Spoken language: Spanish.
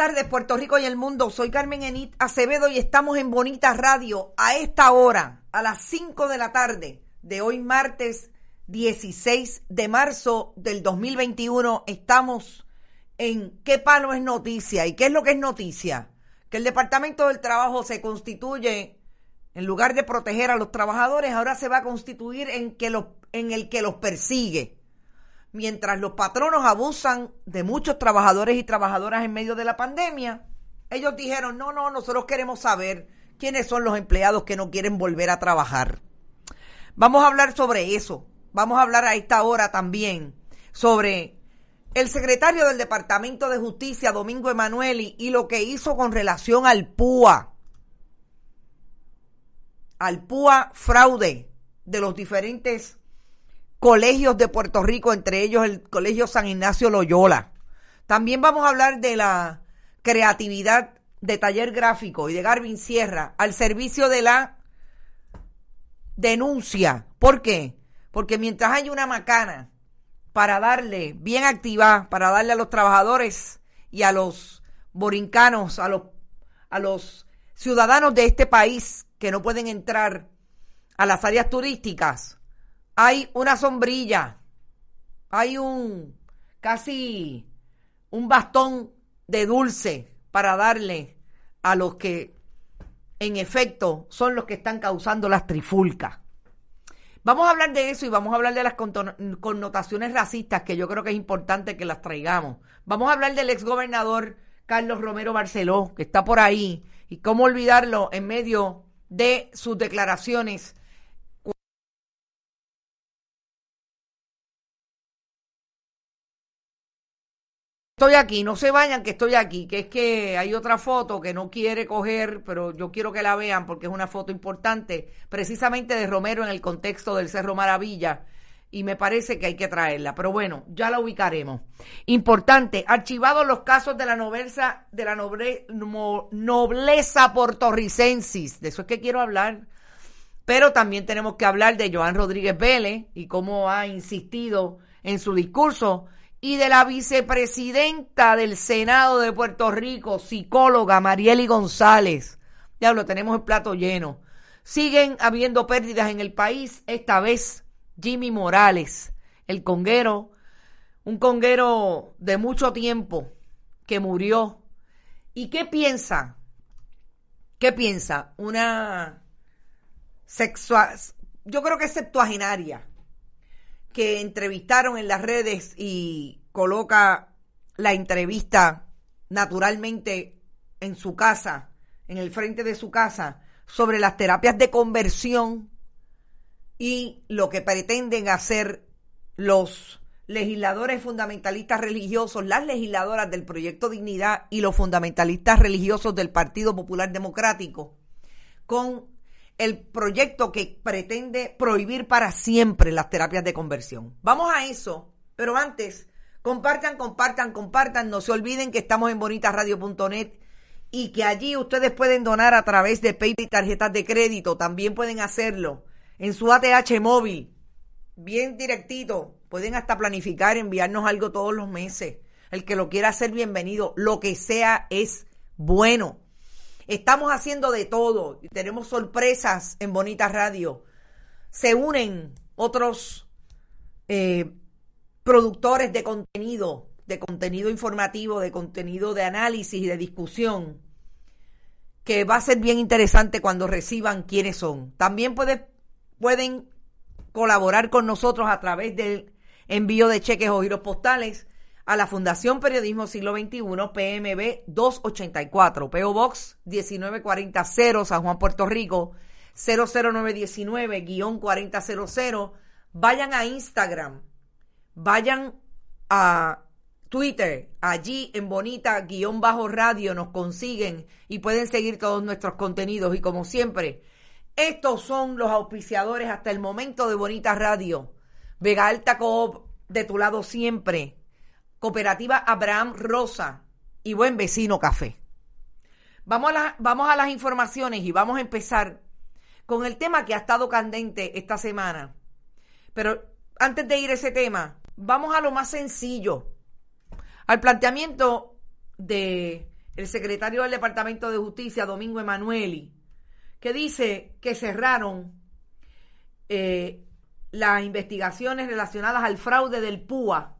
Tardes, Puerto Rico y el mundo. Soy Carmen Enit Acevedo y estamos en Bonita Radio a esta hora, a las 5 de la tarde de hoy, martes 16 de marzo del 2021. Estamos en ¿Qué palo es noticia? ¿Y qué es lo que es noticia? Que el Departamento del Trabajo se constituye, en lugar de proteger a los trabajadores, ahora se va a constituir en, que los, en el que los persigue mientras los patronos abusan de muchos trabajadores y trabajadoras en medio de la pandemia, ellos dijeron, no, no, nosotros queremos saber quiénes son los empleados que no quieren volver a trabajar. Vamos a hablar sobre eso. Vamos a hablar a esta hora también sobre el secretario del Departamento de Justicia, Domingo Emanueli, y lo que hizo con relación al PUA. Al PUA fraude de los diferentes colegios de Puerto Rico, entre ellos el Colegio San Ignacio Loyola. También vamos a hablar de la creatividad de Taller Gráfico y de Garvin Sierra al servicio de la denuncia. ¿Por qué? Porque mientras hay una macana para darle, bien activa, para darle a los trabajadores y a los borincanos, a los, a los ciudadanos de este país que no pueden entrar a las áreas turísticas, hay una sombrilla, hay un casi un bastón de dulce para darle a los que en efecto son los que están causando las trifulcas. Vamos a hablar de eso y vamos a hablar de las connotaciones racistas que yo creo que es importante que las traigamos. Vamos a hablar del exgobernador Carlos Romero Barceló, que está por ahí, y cómo olvidarlo en medio de sus declaraciones Estoy aquí, no se vayan que estoy aquí, que es que hay otra foto que no quiere coger, pero yo quiero que la vean porque es una foto importante, precisamente de Romero en el contexto del Cerro Maravilla, y me parece que hay que traerla, pero bueno, ya la ubicaremos. Importante, archivados los casos de la nobleza, de la noble, nobleza portorricensis, de eso es que quiero hablar, pero también tenemos que hablar de Joan Rodríguez Vélez y cómo ha insistido en su discurso y de la vicepresidenta del Senado de Puerto Rico, psicóloga Marieli González. Diablo, tenemos el plato lleno. Siguen habiendo pérdidas en el país, esta vez Jimmy Morales, el conguero, un conguero de mucho tiempo que murió. ¿Y qué piensa? ¿Qué piensa? Una sexual, yo creo que es septuagenaria, que entrevistaron en las redes y coloca la entrevista naturalmente en su casa, en el frente de su casa, sobre las terapias de conversión y lo que pretenden hacer los legisladores fundamentalistas religiosos, las legisladoras del proyecto Dignidad y los fundamentalistas religiosos del Partido Popular Democrático con el proyecto que pretende prohibir para siempre las terapias de conversión. Vamos a eso, pero antes, compartan, compartan, compartan, no se olviden que estamos en bonitasradio.net y que allí ustedes pueden donar a través de PayPal y tarjetas de crédito. También pueden hacerlo en su ATH móvil, bien directito. Pueden hasta planificar, enviarnos algo todos los meses. El que lo quiera hacer, bienvenido. Lo que sea es bueno. Estamos haciendo de todo y tenemos sorpresas en Bonita Radio. Se unen otros eh, productores de contenido, de contenido informativo, de contenido de análisis y de discusión, que va a ser bien interesante cuando reciban quiénes son. También pueden colaborar con nosotros a través del envío de cheques o giros postales a la Fundación Periodismo Siglo XXI, PMB 284, PO Box 1940 San Juan, Puerto Rico, 00919-4000. Vayan a Instagram, vayan a Twitter, allí en Bonita guion bajo radio nos consiguen y pueden seguir todos nuestros contenidos. Y como siempre, estos son los auspiciadores hasta el momento de Bonita Radio. Vega Alta Coop, de tu lado siempre. Cooperativa Abraham Rosa y Buen Vecino Café. Vamos a, vamos a las informaciones y vamos a empezar con el tema que ha estado candente esta semana. Pero antes de ir a ese tema, vamos a lo más sencillo. Al planteamiento de secretario del Departamento de Justicia, Domingo Emanueli, que dice que cerraron eh, las investigaciones relacionadas al fraude del PUA